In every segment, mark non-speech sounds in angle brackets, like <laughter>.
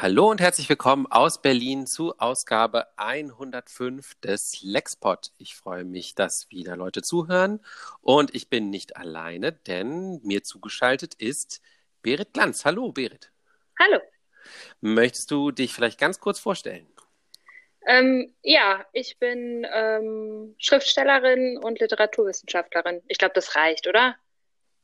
Hallo und herzlich willkommen aus Berlin zu Ausgabe 105 des Lexpod. Ich freue mich, dass wieder Leute zuhören und ich bin nicht alleine, denn mir zugeschaltet ist Berit Glanz. Hallo Berit. Hallo. Möchtest du dich vielleicht ganz kurz vorstellen? Ähm, ja, ich bin ähm, Schriftstellerin und Literaturwissenschaftlerin. Ich glaube, das reicht, oder?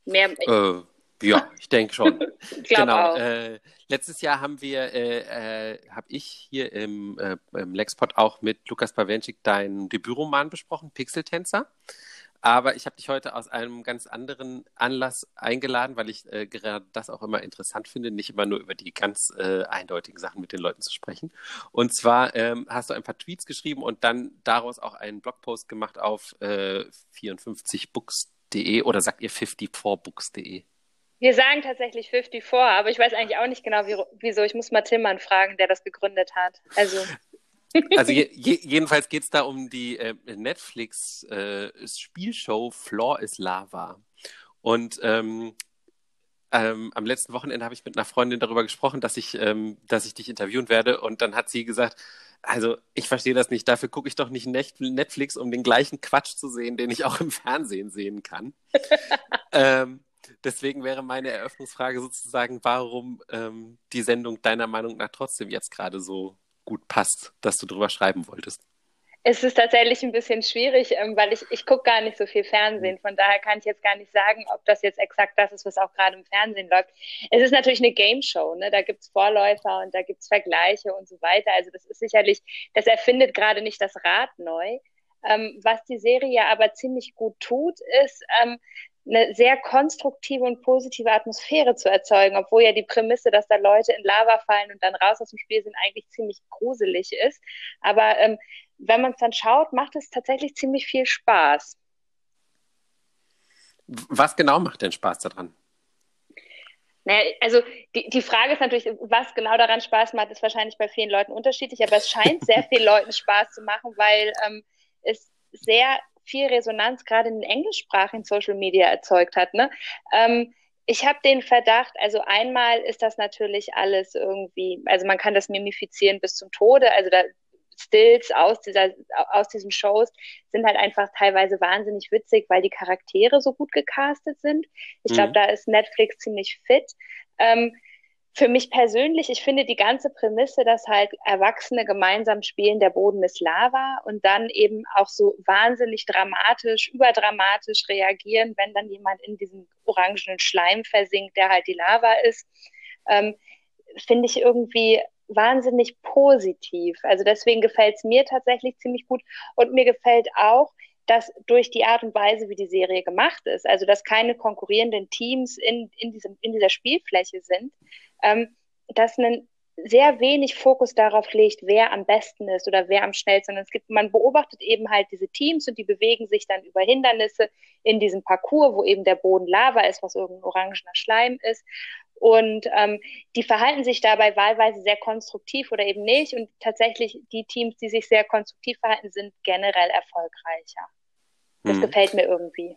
Mehr. Äh, ja, ich denke schon. <laughs> genau. Äh, letztes Jahr haben wir, äh, äh, habe ich hier im, äh, im Lexpod auch mit Lukas Pawenschik deinen Debütroman besprochen, Pixeltänzer. Aber ich habe dich heute aus einem ganz anderen Anlass eingeladen, weil ich äh, gerade das auch immer interessant finde, nicht immer nur über die ganz äh, eindeutigen Sachen mit den Leuten zu sprechen. Und zwar ähm, hast du ein paar Tweets geschrieben und dann daraus auch einen Blogpost gemacht auf äh, 54books.de oder sagt ihr 54books.de? Wir sagen tatsächlich 54, aber ich weiß eigentlich auch nicht genau, wie, wieso. Ich muss mal Tillmann fragen, der das gegründet hat. Also. <laughs> Also je, je, <laughs> jedenfalls geht es da um die äh, Netflix-Spielshow äh, Floor is Lava. Und ähm, ähm, am letzten Wochenende habe ich mit einer Freundin darüber gesprochen, dass ich, ähm, dass ich dich interviewen werde. Und dann hat sie gesagt, also ich verstehe das nicht. Dafür gucke ich doch nicht Netflix, um den gleichen Quatsch zu sehen, den ich auch im Fernsehen sehen kann. <laughs> ähm, Deswegen wäre meine Eröffnungsfrage sozusagen, warum ähm, die Sendung deiner Meinung nach trotzdem jetzt gerade so gut passt, dass du drüber schreiben wolltest. Es ist tatsächlich ein bisschen schwierig, ähm, weil ich, ich gucke gar nicht so viel Fernsehen. Von daher kann ich jetzt gar nicht sagen, ob das jetzt exakt das ist, was auch gerade im Fernsehen läuft. Es ist natürlich eine Game Show, ne? da gibt es Vorläufer und da gibt es Vergleiche und so weiter. Also das ist sicherlich, das erfindet gerade nicht das Rad neu. Ähm, was die Serie aber ziemlich gut tut, ist, ähm, eine sehr konstruktive und positive Atmosphäre zu erzeugen, obwohl ja die Prämisse, dass da Leute in Lava fallen und dann raus aus dem Spiel sind, eigentlich ziemlich gruselig ist. Aber ähm, wenn man es dann schaut, macht es tatsächlich ziemlich viel Spaß. Was genau macht denn Spaß daran? Naja, also die, die Frage ist natürlich, was genau daran Spaß macht, ist wahrscheinlich bei vielen Leuten unterschiedlich, aber es scheint sehr <laughs> vielen Leuten Spaß zu machen, weil ähm, es sehr viel Resonanz gerade in den englischsprachigen Social Media erzeugt hat. Ne? Ähm, ich habe den Verdacht, also einmal ist das natürlich alles irgendwie, also man kann das mimifizieren bis zum Tode, also da Stills aus dieser aus diesen Shows sind halt einfach teilweise wahnsinnig witzig, weil die Charaktere so gut gecastet sind. Ich glaube, mhm. da ist Netflix ziemlich fit. Ähm, für mich persönlich, ich finde die ganze Prämisse, dass halt Erwachsene gemeinsam spielen, der Boden ist Lava und dann eben auch so wahnsinnig dramatisch, überdramatisch reagieren, wenn dann jemand in diesem orangenen Schleim versinkt, der halt die Lava ist, ähm, finde ich irgendwie wahnsinnig positiv. Also deswegen gefällt es mir tatsächlich ziemlich gut und mir gefällt auch, dass durch die Art und Weise, wie die Serie gemacht ist, also dass keine konkurrierenden Teams in, in, diesem, in dieser Spielfläche sind, ähm, dass ein sehr wenig Fokus darauf legt, wer am besten ist oder wer am schnellsten. Und es gibt, man beobachtet eben halt diese Teams und die bewegen sich dann über Hindernisse in diesem Parcours, wo eben der Boden Lava ist, was irgendein orangener Schleim ist. Und ähm, die verhalten sich dabei wahlweise sehr konstruktiv oder eben nicht. Und tatsächlich die Teams, die sich sehr konstruktiv verhalten, sind generell erfolgreicher. Das hm. gefällt mir irgendwie.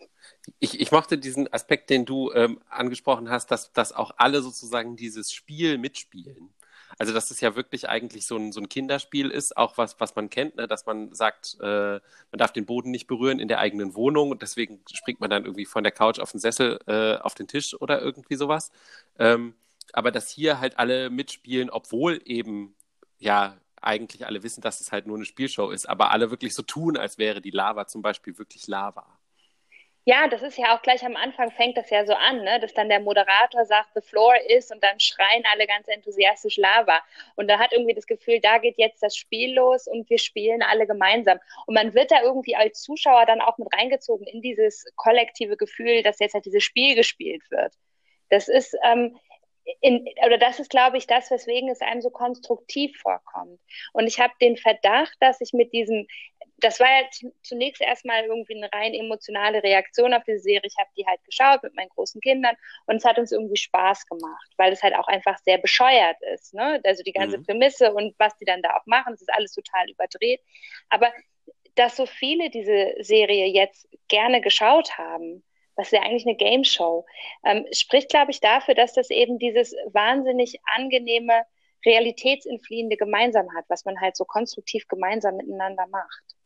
Ich, ich mochte diesen Aspekt, den du ähm, angesprochen hast, dass, dass auch alle sozusagen dieses Spiel mitspielen. Also, dass es ja wirklich eigentlich so ein, so ein Kinderspiel ist, auch was, was man kennt, ne? dass man sagt, äh, man darf den Boden nicht berühren in der eigenen Wohnung und deswegen springt man dann irgendwie von der Couch auf den Sessel, äh, auf den Tisch oder irgendwie sowas. Ähm, aber dass hier halt alle mitspielen, obwohl eben ja eigentlich alle wissen, dass es halt nur eine Spielshow ist, aber alle wirklich so tun, als wäre die Lava zum Beispiel wirklich Lava. Ja, das ist ja auch gleich am Anfang fängt das ja so an, ne? dass dann der Moderator sagt, the floor is und dann schreien alle ganz enthusiastisch Lava. Und da hat irgendwie das Gefühl, da geht jetzt das Spiel los und wir spielen alle gemeinsam. Und man wird da irgendwie als Zuschauer dann auch mit reingezogen in dieses kollektive Gefühl, dass jetzt halt dieses Spiel gespielt wird. Das ist, ähm, in, oder das ist, glaube ich, das, weswegen es einem so konstruktiv vorkommt. Und ich habe den Verdacht, dass ich mit diesem, das war ja zunächst erstmal irgendwie eine rein emotionale Reaktion auf diese Serie. Ich habe die halt geschaut mit meinen großen Kindern und es hat uns irgendwie Spaß gemacht, weil es halt auch einfach sehr bescheuert ist. Ne? Also die ganze mhm. Prämisse und was die dann da auch machen, das ist alles total überdreht. Aber dass so viele diese Serie jetzt gerne geschaut haben, was ist ja eigentlich eine Game Show, ähm, spricht, glaube ich, dafür, dass das eben dieses wahnsinnig angenehme, realitätsentfliehende gemeinsam hat, was man halt so konstruktiv gemeinsam miteinander macht.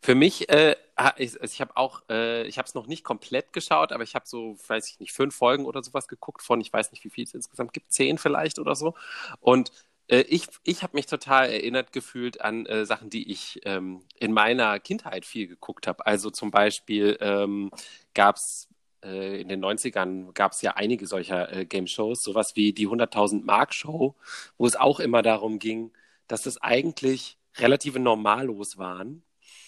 Für mich, äh, ich, ich habe auch, äh, ich habe es noch nicht komplett geschaut, aber ich habe so, weiß ich nicht, fünf Folgen oder sowas geguckt von, ich weiß nicht, wie viel es insgesamt gibt, zehn vielleicht oder so. Und äh, ich, ich habe mich total erinnert gefühlt an äh, Sachen, die ich ähm, in meiner Kindheit viel geguckt habe. Also zum Beispiel ähm, gab es äh, in den 90ern gab es ja einige solcher äh, Game-Shows, sowas wie die 100.000 Mark-Show, wo es auch immer darum ging, dass es eigentlich relative Normalos waren,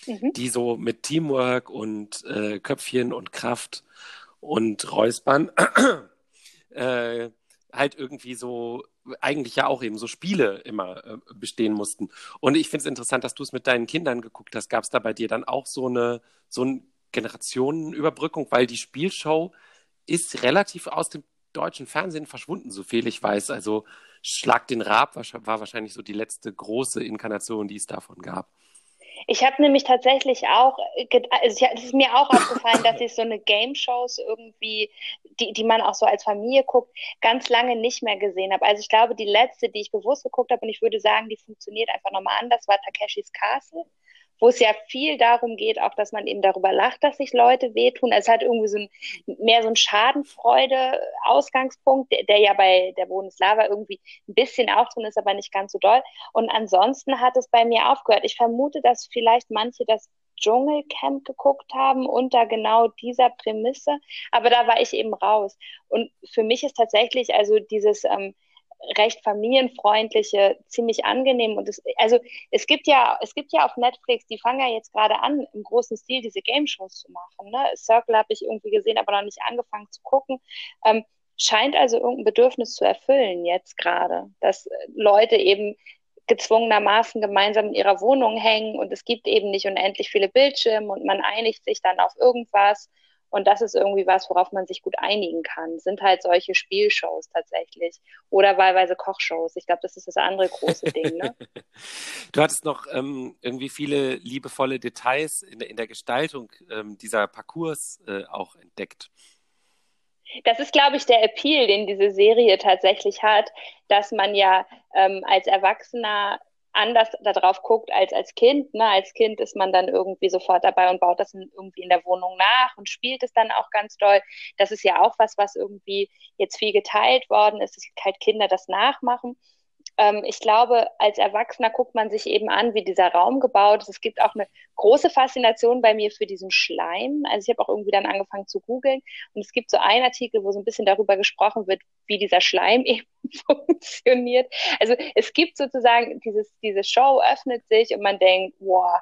mhm. die so mit Teamwork und äh, Köpfchen und Kraft und Räuspern äh, halt irgendwie so eigentlich ja auch eben so Spiele immer äh, bestehen mussten. Und ich finde es interessant, dass du es mit deinen Kindern geguckt hast. Gab es da bei dir dann auch so eine so eine Generationenüberbrückung, weil die Spielshow ist relativ aus dem deutschen Fernsehen verschwunden, so viel ich weiß. Also Schlag den Raab war wahrscheinlich so die letzte große Inkarnation, die es davon gab. Ich habe nämlich tatsächlich auch, also es ist mir auch aufgefallen, dass ich so eine Game-Shows irgendwie, die, die man auch so als Familie guckt, ganz lange nicht mehr gesehen habe. Also ich glaube, die letzte, die ich bewusst geguckt habe, und ich würde sagen, die funktioniert einfach nochmal anders, war Takeshis Castle wo es ja viel darum geht, auch dass man eben darüber lacht, dass sich Leute wehtun. Es hat irgendwie so ein, mehr so ein Schadenfreude-Ausgangspunkt, der, der, ja bei der Bodenslava irgendwie ein bisschen auch drin ist, aber nicht ganz so doll. Und ansonsten hat es bei mir aufgehört. Ich vermute, dass vielleicht manche das Dschungelcamp geguckt haben unter genau dieser Prämisse, aber da war ich eben raus. Und für mich ist tatsächlich also dieses ähm, recht familienfreundliche, ziemlich angenehm. Und es, also es gibt ja, es gibt ja auf Netflix, die fangen ja jetzt gerade an, im großen Stil diese Game-Shows zu machen. Ne? Circle habe ich irgendwie gesehen, aber noch nicht angefangen zu gucken. Ähm, scheint also irgendein Bedürfnis zu erfüllen jetzt gerade, dass Leute eben gezwungenermaßen gemeinsam in ihrer Wohnung hängen und es gibt eben nicht unendlich viele Bildschirme und man einigt sich dann auf irgendwas und das ist irgendwie was, worauf man sich gut einigen kann. Sind halt solche Spielshows tatsächlich. Oder wahlweise Kochshows. Ich glaube, das ist das andere große <laughs> Ding. Ne? du hattest noch ähm, irgendwie viele liebevolle Details in, in der Gestaltung ähm, dieser Parcours äh, auch entdeckt. Das ist, glaube ich, der Appeal, den diese Serie tatsächlich hat, dass man ja ähm, als Erwachsener anders darauf guckt als als Kind. Ne? Als Kind ist man dann irgendwie sofort dabei und baut das in, irgendwie in der Wohnung nach und spielt es dann auch ganz doll. Das ist ja auch was, was irgendwie jetzt viel geteilt worden ist, dass halt Kinder das nachmachen ähm, ich glaube, als Erwachsener guckt man sich eben an, wie dieser Raum gebaut ist. Es gibt auch eine große Faszination bei mir für diesen Schleim. Also ich habe auch irgendwie dann angefangen zu googeln und es gibt so einen Artikel, wo so ein bisschen darüber gesprochen wird, wie dieser Schleim <laughs> eben funktioniert. Also es gibt sozusagen dieses, diese Show öffnet sich und man denkt, wow,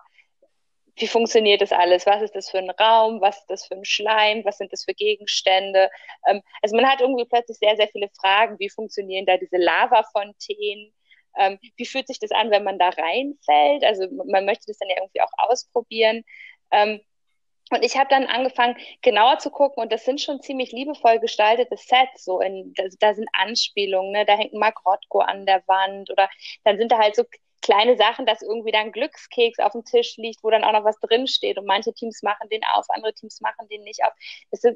wie funktioniert das alles? Was ist das für ein Raum? Was ist das für ein Schleim? Was sind das für Gegenstände? Ähm, also man hat irgendwie plötzlich sehr, sehr viele Fragen. Wie funktionieren da diese Lavafontänen? Ähm, wie fühlt sich das an, wenn man da reinfällt? Also man möchte das dann ja irgendwie auch ausprobieren. Ähm, und ich habe dann angefangen, genauer zu gucken, und das sind schon ziemlich liebevoll gestaltete Sets. So in, da, da sind Anspielungen, ne? da hängt Mark Rothko an der Wand oder dann sind da halt so kleine Sachen, dass irgendwie dann Glückskeks auf dem Tisch liegt, wo dann auch noch was drinsteht und manche Teams machen den auf, andere Teams machen den nicht auf. Ist,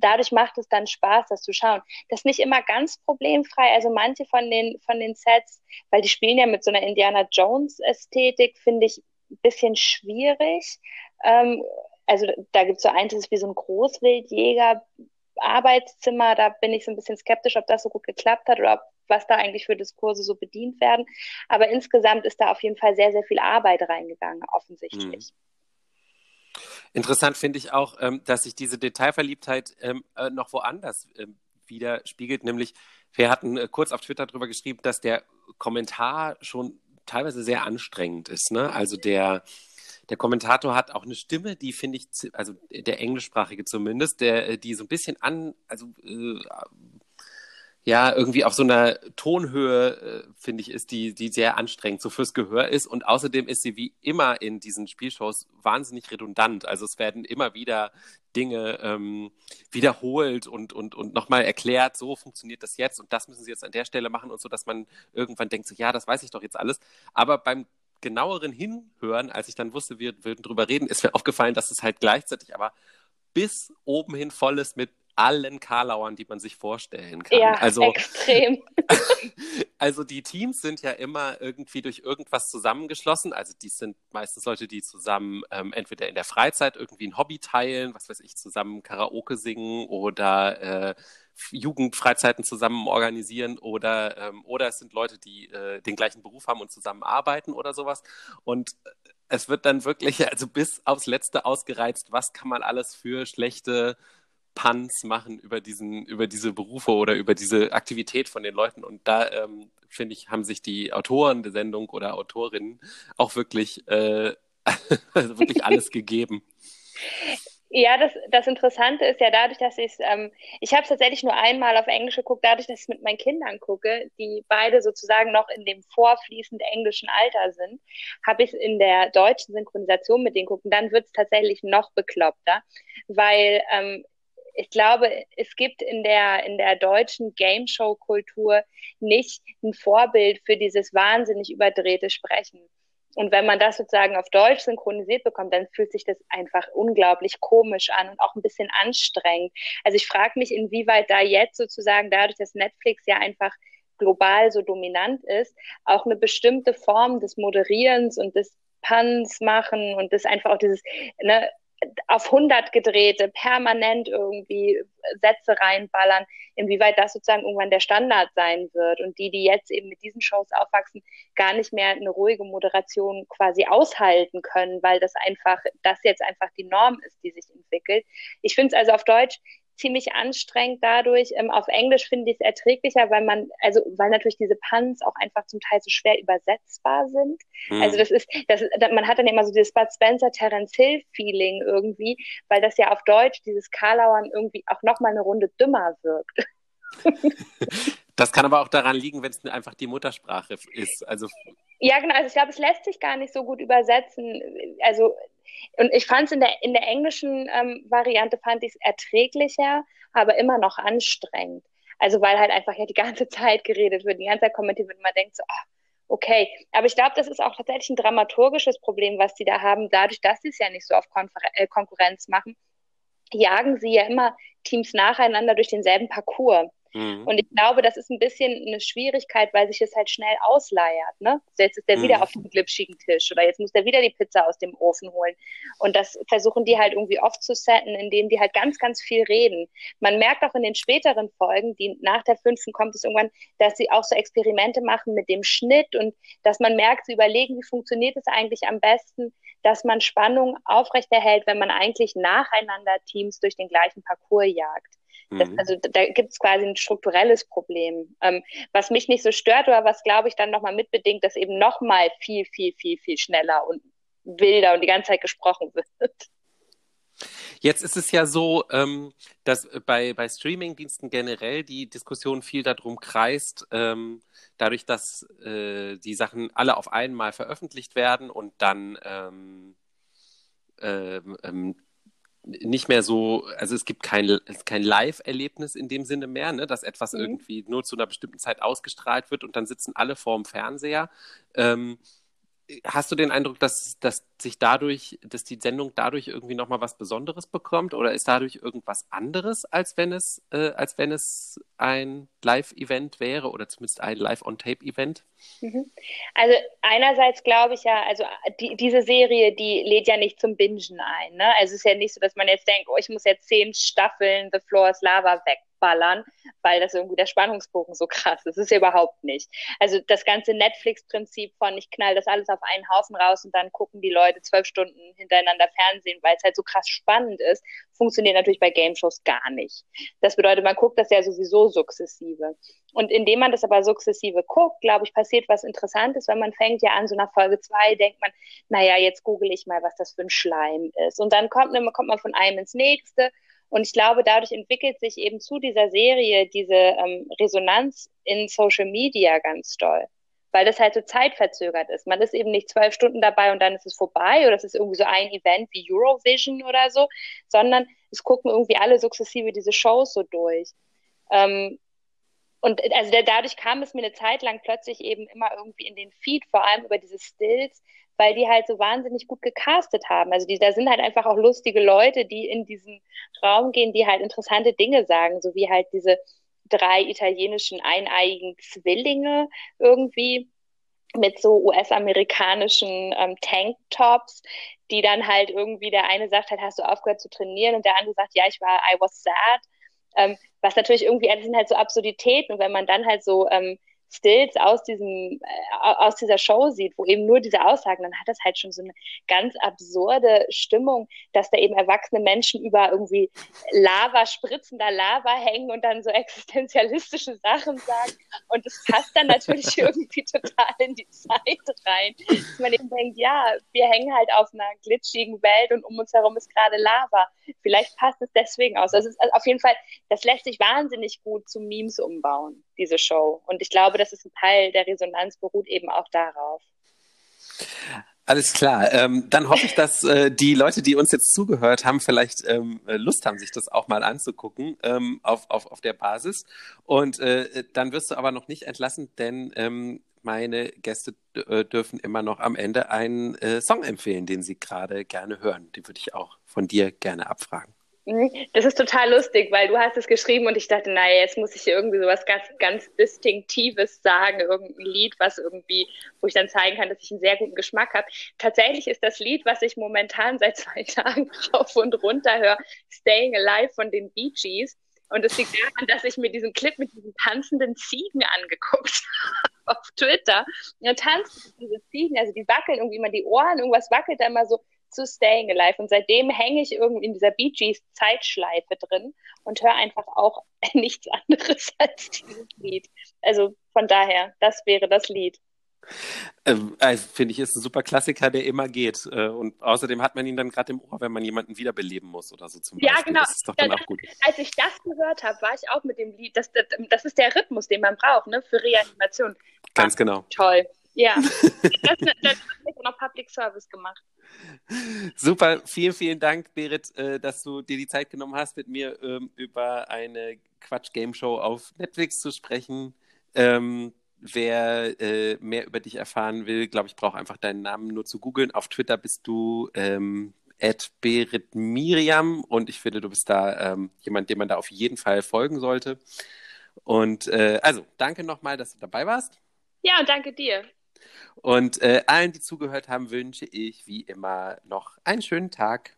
dadurch macht es dann Spaß, das zu schauen. Das ist nicht immer ganz problemfrei. Also manche von den, von den Sets, weil die spielen ja mit so einer Indiana Jones Ästhetik, finde ich ein bisschen schwierig. Ähm, also da gibt es so eins, das ist wie so ein Großwildjäger Arbeitszimmer, da bin ich so ein bisschen skeptisch, ob das so gut geklappt hat oder ob was da eigentlich für Diskurse so bedient werden. Aber insgesamt ist da auf jeden Fall sehr, sehr viel Arbeit reingegangen, offensichtlich. Mhm. Interessant finde ich auch, ähm, dass sich diese Detailverliebtheit ähm, äh, noch woanders ähm, widerspiegelt, nämlich wir hatten äh, kurz auf Twitter darüber geschrieben, dass der Kommentar schon teilweise sehr anstrengend ist. Ne? Also der, der Kommentator hat auch eine Stimme, die finde ich, also der englischsprachige zumindest, der, äh, die so ein bisschen an, also äh, ja irgendwie auf so einer Tonhöhe, äh, finde ich, ist, die, die sehr anstrengend so fürs Gehör ist. Und außerdem ist sie wie immer in diesen Spielshows wahnsinnig redundant. Also es werden immer wieder Dinge ähm, wiederholt und, und, und nochmal erklärt, so funktioniert das jetzt und das müssen sie jetzt an der Stelle machen und so, dass man irgendwann denkt, so ja, das weiß ich doch jetzt alles. Aber beim genaueren Hinhören, als ich dann wusste, wir würden drüber reden, ist mir aufgefallen, dass es halt gleichzeitig aber bis oben hin voll ist mit allen Karlauern, die man sich vorstellen kann. Ja, also, extrem. <laughs> also die Teams sind ja immer irgendwie durch irgendwas zusammengeschlossen. Also die sind meistens Leute, die zusammen ähm, entweder in der Freizeit irgendwie ein Hobby teilen, was weiß ich, zusammen Karaoke singen oder äh, Jugendfreizeiten zusammen organisieren oder, ähm, oder es sind Leute, die äh, den gleichen Beruf haben und zusammen arbeiten oder sowas. Und es wird dann wirklich, also bis aufs Letzte ausgereizt, was kann man alles für schlechte Puns machen über diesen, über diese Berufe oder über diese Aktivität von den Leuten. Und da ähm, finde ich, haben sich die Autoren der Sendung oder Autorinnen auch wirklich, äh, <laughs> also wirklich alles gegeben. Ja, das, das Interessante ist ja dadurch, dass ich ähm, ich habe es tatsächlich nur einmal auf Englisch geguckt, dadurch, dass ich es mit meinen Kindern gucke, die beide sozusagen noch in dem vorfließend englischen Alter sind, habe ich es in der deutschen Synchronisation mit denen gucken. Dann wird es tatsächlich noch bekloppter, weil ähm, ich glaube, es gibt in der, in der deutschen Game Show Kultur nicht ein Vorbild für dieses wahnsinnig überdrehte Sprechen. Und wenn man das sozusagen auf Deutsch synchronisiert bekommt, dann fühlt sich das einfach unglaublich komisch an und auch ein bisschen anstrengend. Also ich frage mich, inwieweit da jetzt sozusagen dadurch, dass Netflix ja einfach global so dominant ist, auch eine bestimmte Form des Moderierens und des Puns machen und das einfach auch dieses, ne, auf 100 gedrehte, permanent irgendwie Sätze reinballern, inwieweit das sozusagen irgendwann der Standard sein wird und die, die jetzt eben mit diesen Shows aufwachsen, gar nicht mehr eine ruhige Moderation quasi aushalten können, weil das einfach, das jetzt einfach die Norm ist, die sich entwickelt. Ich finde es also auf Deutsch ziemlich anstrengend dadurch. Ähm, auf Englisch finde ich es erträglicher, weil man, also weil natürlich diese Puns auch einfach zum Teil so schwer übersetzbar sind. Mhm. Also das ist, das, man hat dann immer so dieses Bud Spencer Terence Hill Feeling irgendwie, weil das ja auf Deutsch dieses Karlauern irgendwie auch nochmal eine Runde dümmer wirkt. <laughs> Das kann aber auch daran liegen, wenn es einfach die Muttersprache ist. Also ja, genau. Also ich glaube, es lässt sich gar nicht so gut übersetzen. Also und ich fand es in der, in der englischen ähm, Variante fand ich es erträglicher, aber immer noch anstrengend. Also weil halt einfach ja die ganze <laughs> Zeit geredet wird, die ganze Zeit kommentiert wird und man denkt so, ah, okay. Aber ich glaube, das ist auch tatsächlich ein dramaturgisches Problem, was die da haben, dadurch, dass sie es ja nicht so auf Konfer äh, Konkurrenz machen, jagen sie ja immer Teams nacheinander durch denselben Parcours. Mhm. Und ich glaube, das ist ein bisschen eine Schwierigkeit, weil sich es halt schnell ausleiert. Ne? Jetzt ist der mhm. wieder auf dem glitschigen Tisch oder jetzt muss der wieder die Pizza aus dem Ofen holen. Und das versuchen die halt irgendwie oft zu setten, indem die halt ganz, ganz viel reden. Man merkt auch in den späteren Folgen, die nach der fünften kommt es irgendwann, dass sie auch so Experimente machen mit dem Schnitt und dass man merkt, sie überlegen, wie funktioniert es eigentlich am besten, dass man Spannung aufrechterhält, wenn man eigentlich nacheinander Teams durch den gleichen Parcours jagt. Das, mhm. also da gibt es quasi ein strukturelles Problem. Ähm, was mich nicht so stört oder was, glaube ich, dann nochmal mitbedingt, dass eben nochmal viel, viel, viel, viel schneller und wilder und die ganze Zeit gesprochen wird. Jetzt ist es ja so, ähm, dass bei, bei Streaming-Diensten generell die Diskussion viel darum kreist, ähm, dadurch, dass äh, die Sachen alle auf einmal veröffentlicht werden und dann ähm, ähm, ähm nicht mehr so, also es gibt kein, kein Live-Erlebnis in dem Sinne mehr, ne, dass etwas mhm. irgendwie nur zu einer bestimmten Zeit ausgestrahlt wird und dann sitzen alle vorm Fernseher. Ähm, hast du den Eindruck, dass, dass sich dadurch, dass die Sendung dadurch irgendwie nochmal was Besonderes bekommt oder ist dadurch irgendwas anderes, als wenn es, äh, als wenn es ein Live-Event wäre oder zumindest ein Live-on-Tape-Event? Mhm. Also einerseits glaube ich ja, also die, diese Serie, die lädt ja nicht zum Bingen ein. Ne? Also es ist ja nicht so, dass man jetzt denkt, oh, ich muss jetzt zehn Staffeln The Floor is Lava weg wegballern, weil das irgendwie der Spannungsbogen so krass ist. Das ist ja überhaupt nicht. Also das ganze Netflix-Prinzip von ich knall das alles auf einen Haufen raus und dann gucken die Leute zwölf Stunden hintereinander Fernsehen, weil es halt so krass spannend ist, funktioniert natürlich bei Game-Shows gar nicht. Das bedeutet, man guckt das ja sowieso sukzessive. Und indem man das aber sukzessive guckt, glaube ich, passiert was Interessantes, weil man fängt ja an, so nach Folge zwei denkt man, naja, jetzt google ich mal, was das für ein Schleim ist. Und dann kommt, kommt man von einem ins nächste und ich glaube, dadurch entwickelt sich eben zu dieser Serie diese ähm, Resonanz in Social Media ganz toll. Weil das halt so zeitverzögert ist. Man ist eben nicht zwölf Stunden dabei und dann ist es vorbei oder es ist irgendwie so ein Event wie Eurovision oder so, sondern es gucken irgendwie alle sukzessive diese Shows so durch. Ähm, und also dadurch kam es mir eine Zeit lang plötzlich eben immer irgendwie in den Feed, vor allem über diese Stills, weil die halt so wahnsinnig gut gecastet haben. Also die, da sind halt einfach auch lustige Leute, die in diesen Raum gehen, die halt interessante Dinge sagen, so wie halt diese drei italienischen eineiigen Zwillinge irgendwie mit so US-amerikanischen ähm, Tanktops, die dann halt irgendwie der eine sagt halt, hast du aufgehört zu trainieren und der andere sagt, ja, ich war, I was sad. Ähm, was natürlich irgendwie, das sind halt so Absurditäten und wenn man dann halt so ähm, Stills aus diesem, äh, aus dieser Show sieht, wo eben nur diese Aussagen, dann hat das halt schon so eine ganz absurde Stimmung, dass da eben erwachsene Menschen über irgendwie Lava, spritzender Lava hängen und dann so <laughs> existenzialistische Sachen sagen. Und das passt dann natürlich <laughs> irgendwie total in die Zeit rein. Dass man eben denkt, ja, wir hängen halt auf einer glitschigen Welt und um uns herum ist gerade Lava. Vielleicht passt es deswegen aus. Also, also auf jeden Fall, das lässt sich wahnsinnig gut zu Memes umbauen, diese Show. Und ich glaube, das ist ein Teil der Resonanz, beruht eben auch darauf. Alles klar. Ähm, dann hoffe ich, dass äh, die Leute, die uns jetzt zugehört haben, vielleicht ähm, Lust haben, sich das auch mal anzugucken ähm, auf, auf, auf der Basis. Und äh, dann wirst du aber noch nicht entlassen, denn ähm, meine Gäste äh, dürfen immer noch am Ende einen äh, Song empfehlen, den sie gerade gerne hören. Den würde ich auch von dir gerne abfragen. Mhm. Das ist total lustig, weil du hast es geschrieben und ich dachte, naja, jetzt muss ich hier irgendwie sowas ganz, ganz Distinktives sagen, irgendein Lied, was irgendwie, wo ich dann zeigen kann, dass ich einen sehr guten Geschmack habe. Tatsächlich ist das Lied, was ich momentan seit zwei <laughs> Tagen rauf und runter höre, Staying Alive von den Bee Gees. Und es liegt daran, dass ich mir diesen Clip mit diesen tanzenden Ziegen angeguckt <laughs> habe auf Twitter. Und da tanzen diese Ziegen, also die wackeln irgendwie immer die Ohren, irgendwas wackelt da immer so zu Staying Alive. Und seitdem hänge ich irgendwie in dieser Bee Gees Zeitschleife drin und höre einfach auch <laughs> nichts anderes <laughs> als dieses Lied. Also von daher, das wäre das Lied. Ähm, also, Finde ich, ist ein super Klassiker, der immer geht. Äh, und außerdem hat man ihn dann gerade im Ohr, wenn man jemanden wiederbeleben muss oder so zum Beispiel. Ja, genau. Das ist doch dann ja, auch gut. Als ich das gehört habe, war ich auch mit dem Lied. Das, das, das ist der Rhythmus, den man braucht, ne, für Reanimation. Ganz Ach, genau. Toll. Ja. <laughs> das, das, ich noch Public Service gemacht. Super, vielen, vielen Dank, Berit, äh, dass du dir die Zeit genommen hast, mit mir ähm, über eine Quatsch-Game-Show auf Netflix zu sprechen. Ähm, wer äh, mehr über dich erfahren will, glaube ich, braucht einfach deinen Namen nur zu googeln. Auf Twitter bist du ähm, Berit Miriam und ich finde, du bist da ähm, jemand, dem man da auf jeden Fall folgen sollte. Und äh, also, danke nochmal, dass du dabei warst. Ja, danke dir. Und äh, allen, die zugehört haben, wünsche ich wie immer noch einen schönen Tag.